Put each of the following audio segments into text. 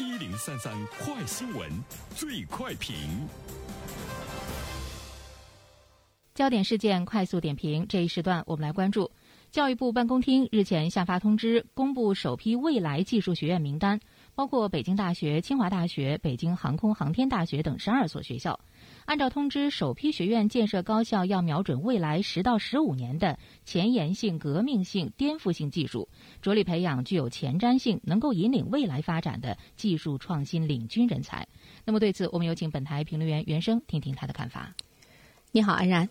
一零三三快新闻，最快评。焦点事件快速点评，这一时段我们来关注。教育部办公厅日前下发通知，公布首批未来技术学院名单，包括北京大学、清华大学、北京航空航天大学等十二所学校。按照通知，首批学院建设高校要瞄准未来十到十五年的前沿性、革命性、颠覆性技术，着力培养具有前瞻性、能够引领未来发展的技术创新领军人才。那么，对此，我们有请本台评论员袁生听听他的看法。你好，安然。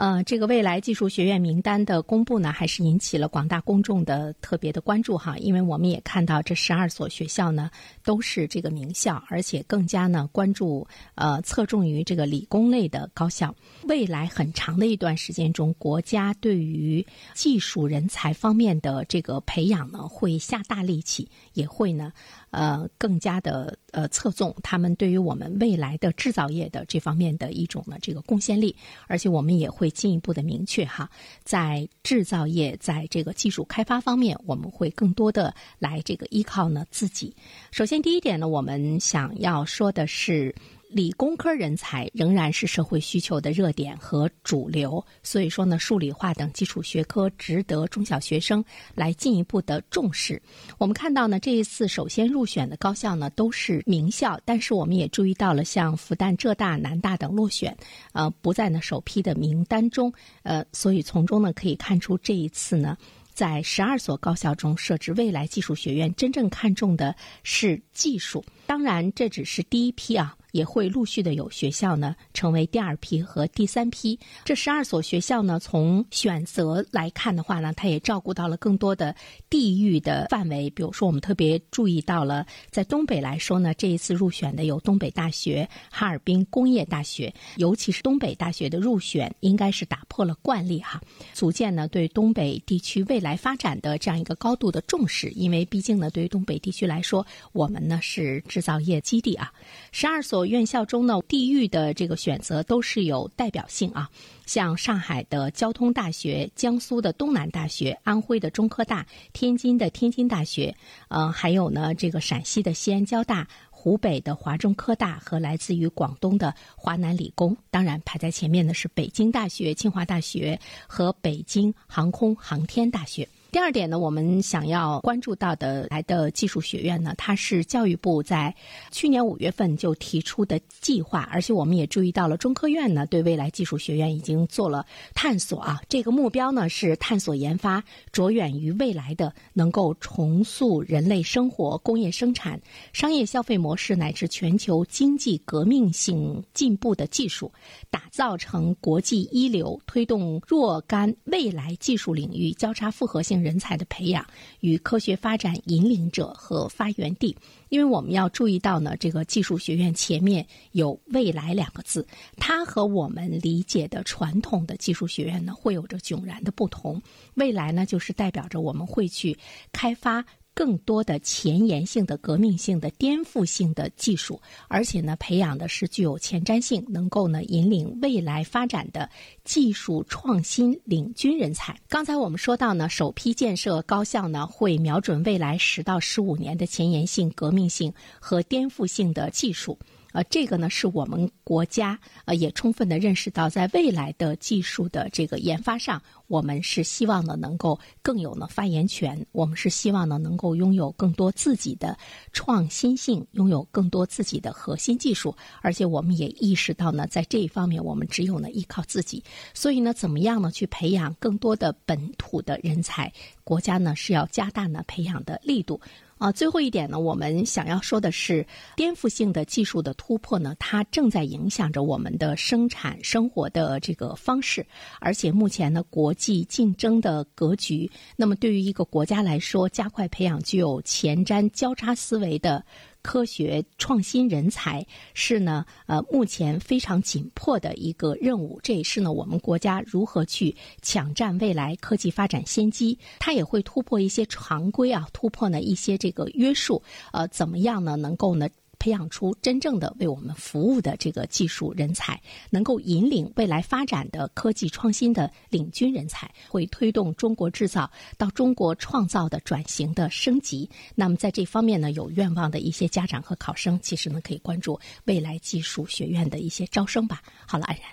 呃，这个未来技术学院名单的公布呢，还是引起了广大公众的特别的关注哈。因为我们也看到这十二所学校呢都是这个名校，而且更加呢关注呃侧重于这个理工类的高校。未来很长的一段时间中，国家对于技术人才方面的这个培养呢，会下大力气，也会呢。呃，更加的呃侧重他们对于我们未来的制造业的这方面的一种呢这个贡献力，而且我们也会进一步的明确哈，在制造业在这个技术开发方面，我们会更多的来这个依靠呢自己。首先第一点呢，我们想要说的是。理工科人才仍然是社会需求的热点和主流，所以说呢，数理化等基础学科值得中小学生来进一步的重视。我们看到呢，这一次首先入选的高校呢都是名校，但是我们也注意到了像复旦、浙大、南大等落选，呃，不在呢首批的名单中，呃，所以从中呢可以看出这一次呢，在十二所高校中设置未来技术学院，真正看重的是技术。当然，这只是第一批啊。也会陆续的有学校呢成为第二批和第三批。这十二所学校呢，从选择来看的话呢，它也照顾到了更多的地域的范围。比如说，我们特别注意到了，在东北来说呢，这一次入选的有东北大学、哈尔滨工业大学，尤其是东北大学的入选，应该是打破了惯例哈，足见呢对东北地区未来发展的这样一个高度的重视。因为毕竟呢，对于东北地区来说，我们呢是制造业基地啊。十二所院校中呢，地域的这个选择都是有代表性啊，像上海的交通大学、江苏的东南大学、安徽的中科大、天津的天津大学，呃，还有呢这个陕西的西安交大、湖北的华中科大和来自于广东的华南理工。当然，排在前面的是北京大学、清华大学和北京航空航天大学。第二点呢，我们想要关注到的来的技术学院呢，它是教育部在去年五月份就提出的计划，而且我们也注意到了中科院呢对未来技术学院已经做了探索啊。这个目标呢是探索研发着眼于未来的，能够重塑人类生活、工业生产、商业消费模式乃至全球经济革命性进步的技术，打造成国际一流，推动若干未来技术领域交叉复合性。人才的培养与科学发展引领者和发源地，因为我们要注意到呢，这个技术学院前面有“未来”两个字，它和我们理解的传统的技术学院呢，会有着迥然的不同。未来呢，就是代表着我们会去开发。更多的前沿性的、革命性的、颠覆性的技术，而且呢，培养的是具有前瞻性、能够呢引领未来发展的技术创新领军人才。刚才我们说到呢，首批建设高校呢，会瞄准未来十到十五年的前沿性、革命性和颠覆性的技术。呃，这个呢是我们国家呃也充分的认识到，在未来的技术的这个研发上，我们是希望呢能够更有呢发言权，我们是希望呢能够拥有更多自己的创新性，拥有更多自己的核心技术，而且我们也意识到呢，在这一方面我们只有呢依靠自己，所以呢，怎么样呢去培养更多的本土的人才，国家呢是要加大呢培养的力度。啊，最后一点呢，我们想要说的是，颠覆性的技术的突破呢，它正在影响着我们的生产生活的这个方式，而且目前呢，国际竞争的格局，那么对于一个国家来说，加快培养具有前瞻交叉思维的。科学创新人才是呢，呃，目前非常紧迫的一个任务。这也是呢，我们国家如何去抢占未来科技发展先机。它也会突破一些常规啊，突破呢一些这个约束。呃，怎么样呢？能够呢？培养出真正的为我们服务的这个技术人才，能够引领未来发展的科技创新的领军人才，会推动中国制造到中国创造的转型的升级。那么在这方面呢，有愿望的一些家长和考生，其实呢可以关注未来技术学院的一些招生吧。好了，安然，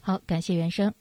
好，感谢袁生。